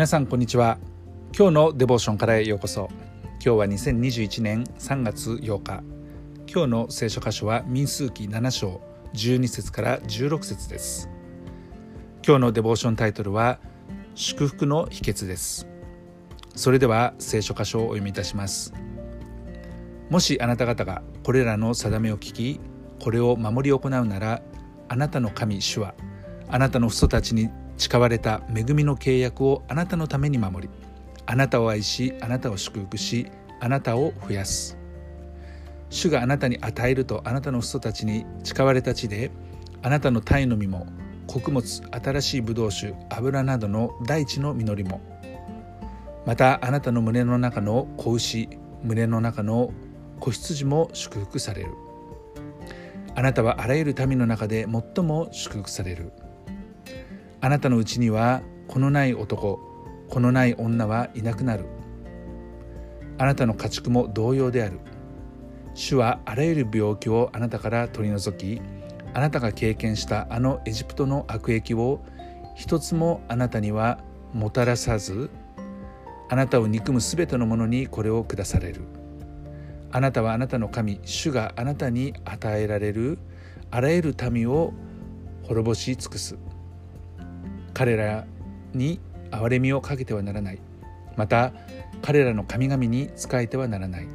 皆さんこんにちは。今日のデボーションからへようこそ。今日は2021年3月8日。今日の聖書箇所は民数記7章12節から16節です。今日のデボーションタイトルは祝福の秘訣です。それでは聖書箇所をお読みいたします。もしあなた方がこれらの定めを聞きこれを守り行うならあなたの神主はあなたの父祖たちに誓われた恵みの契約をあなたのために守りあなたを愛しあなたを祝福しあなたを増やす。主があなたに与えるとあなたの父祖たちに誓われた地であなたの鯛の実も穀物新しいブドウ酒油などの大地の実りも。またあなたの胸の中の子牛胸の中の子羊も祝福される。あなたはあらゆる民の中で最も祝福される。あなたのうちには子のない男子のない女はいなくなる。あなたの家畜も同様である。主はあらゆる病気をあなたから取り除きあなたが経験したあのエジプトの悪役を一つもあなたにはもたらさずあなたを憎むすべてのものにこれを下される。あなたはあなたの神主があなたに与えられるあらゆる民を滅ぼし尽くす。彼らに憐れみをかけてはならない。また彼らの神々に仕えてはならない。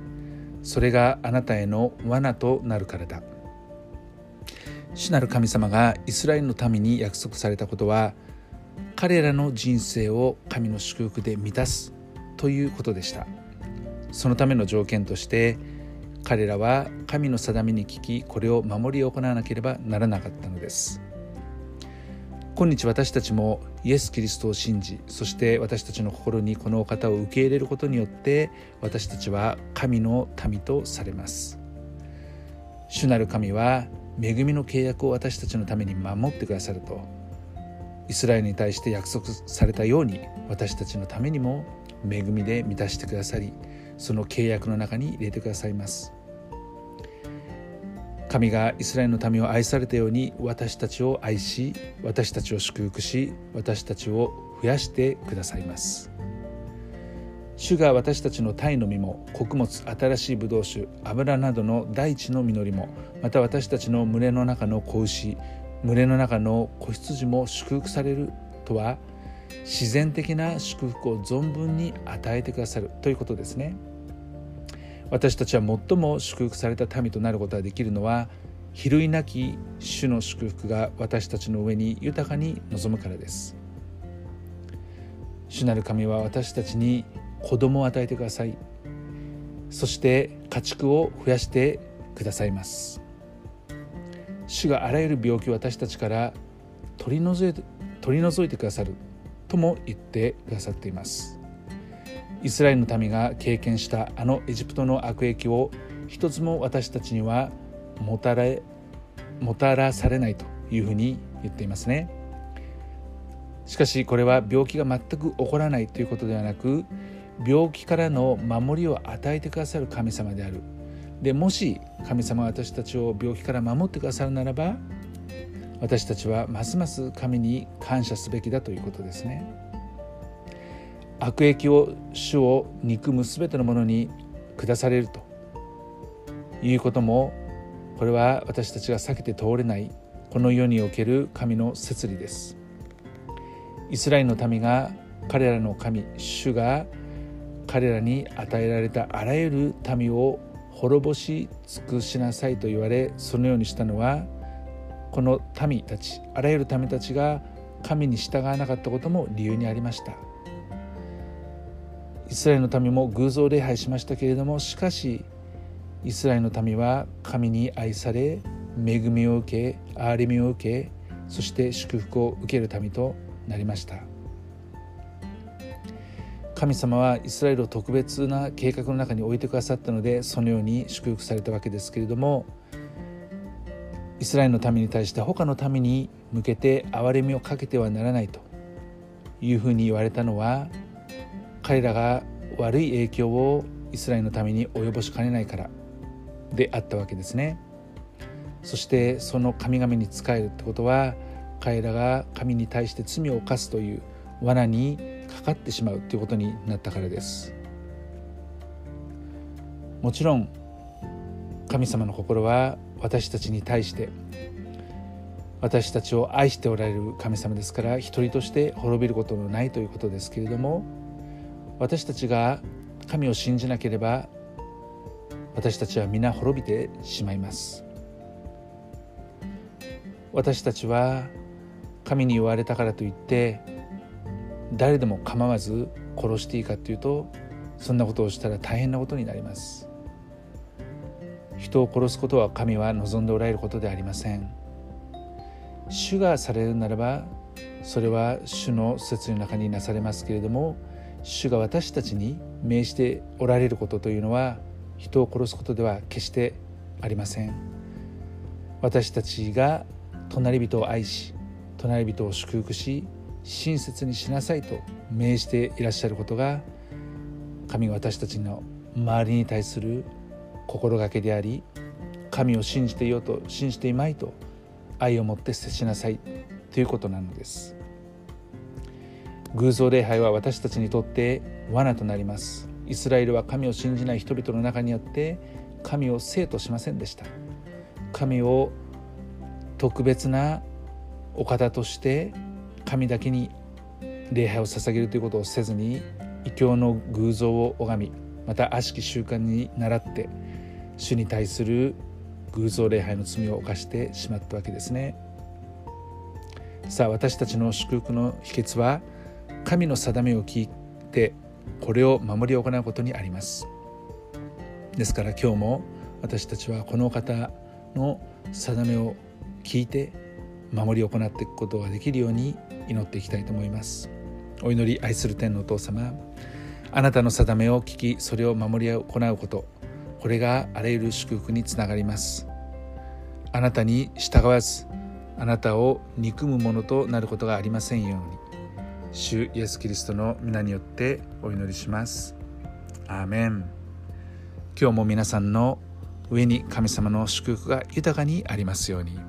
それがあなたへの罠となるからだ。主なる神様がイスラエルの民に約束されたことは彼らの人生を神の祝福で満たすということでした。そのための条件として彼らは神の定めに聞きこれを守り行わなければならなかったのです。今日私たちもイエス・キリストを信じそして私たちの心にこのお方を受け入れることによって私たちは神の民とされます。主なる神は恵みの契約を私たちのために守ってくださるとイスラエルに対して約束されたように私たちのためにも恵みで満たしてくださりその契約の中に入れてくださいます。神がイスラエルの民を愛されたように私たちを愛し私たちを祝福し私たちを増やしてくださいます主が私たちの鯛の実も穀物新しいブドウ酒油などの大地の実りもまた私たちの群れの中の子牛群れの中の子羊も祝福されるとは自然的な祝福を存分に与えてくださるということですね。私たちは最も祝福された民となることができるのは比類なき主の祝福が私たちの上に豊かに望むからです。主なる神は私たちに子供を与えてください。そして家畜を増やしてくださいます。主があらゆる病気を私たちから取り除いて取り除いてくださるとも言ってくださっています。イスラエルの民が経験したあのエジプトの悪役を一つも私たちにはもたらもたらされないというふうに言っていますねしかしこれは病気が全く起こらないということではなく病気からの守りを与えてくださる神様であるでもし神様が私たちを病気から守ってくださるならば私たちはますます神に感謝すべきだということですね。悪役を主を憎む全てのものに下されるということもこれは私たちが避けて通れないこの世における神の摂理です。イスラエルの民が彼らの神主が彼らに与えられたあらゆる民を滅ぼし尽くしなさいと言われそのようにしたのはこの民たちあらゆる民たちが神に従わなかったことも理由にありました。イスラエルの民も偶像礼拝しましたけれどもしかしイスラエルの民は神に愛され恵みを受け憐れみを受けそして祝福を受ける民となりました。神様はイスラエルを特別な計画の中に置いてくださったのでそのように祝福されたわけですけれどもイスラエルの民に対して他の民に向けて憐れみをかけてはならないというふうに言われたのは彼らが悪い影響をイスラエルのために及ぼしかねないからであったわけですね。そしてその神々に仕えるってことは彼らが神に対して罪を犯すという罠にかかってしまうということになったからです。もちろん神様の心は私たちに対して私たちを愛しておられる神様ですから一人として滅びることのないということですけれども私たちが神を信じなければ私たちは皆滅びてしまいます。私たちは神に言われたからといって誰でも構わず殺していいかというとそんなことをしたら大変なことになります。人を殺すことは神は望んでおられることでありません。主がされるならばそれは主の説の中になされますけれども主が私たちに命じておられることというのは人を殺すことでは決してありません。私たちが隣人を愛し隣人を祝福し親切にしなさいと命じていらっしゃることが神が私たちの周りに対する心がけであり神を信じていようと信じていまいと愛を持って接しなさいということなのです。偶像礼拝は私たちにとって罠となります。イスラエルは神を信じない人々の中にあって神を生としませんでした。神を特別なお方として神だけに礼拝を捧げるということをせずに異教の偶像を拝みまた悪しき習慣に倣って主に対する偶像礼拝の罪を犯してしまったわけですね。さあ私たちの祝福の秘訣は神の定めを聞いてこれを守り行うことにあります。ですから今日も私たちはこの方の定めを聞いて守り行っていくことができるように祈っていきたいと思います。お祈り愛する天のお父様あなたの定めを聞きそれを守り行うことこれがあらゆる祝福につながります。あなたに従わずあなたを憎むものとなることがありませんように。主イエス・キリストの皆によってお祈りしますアーメン今日も皆さんの上に神様の祝福が豊かにありますように。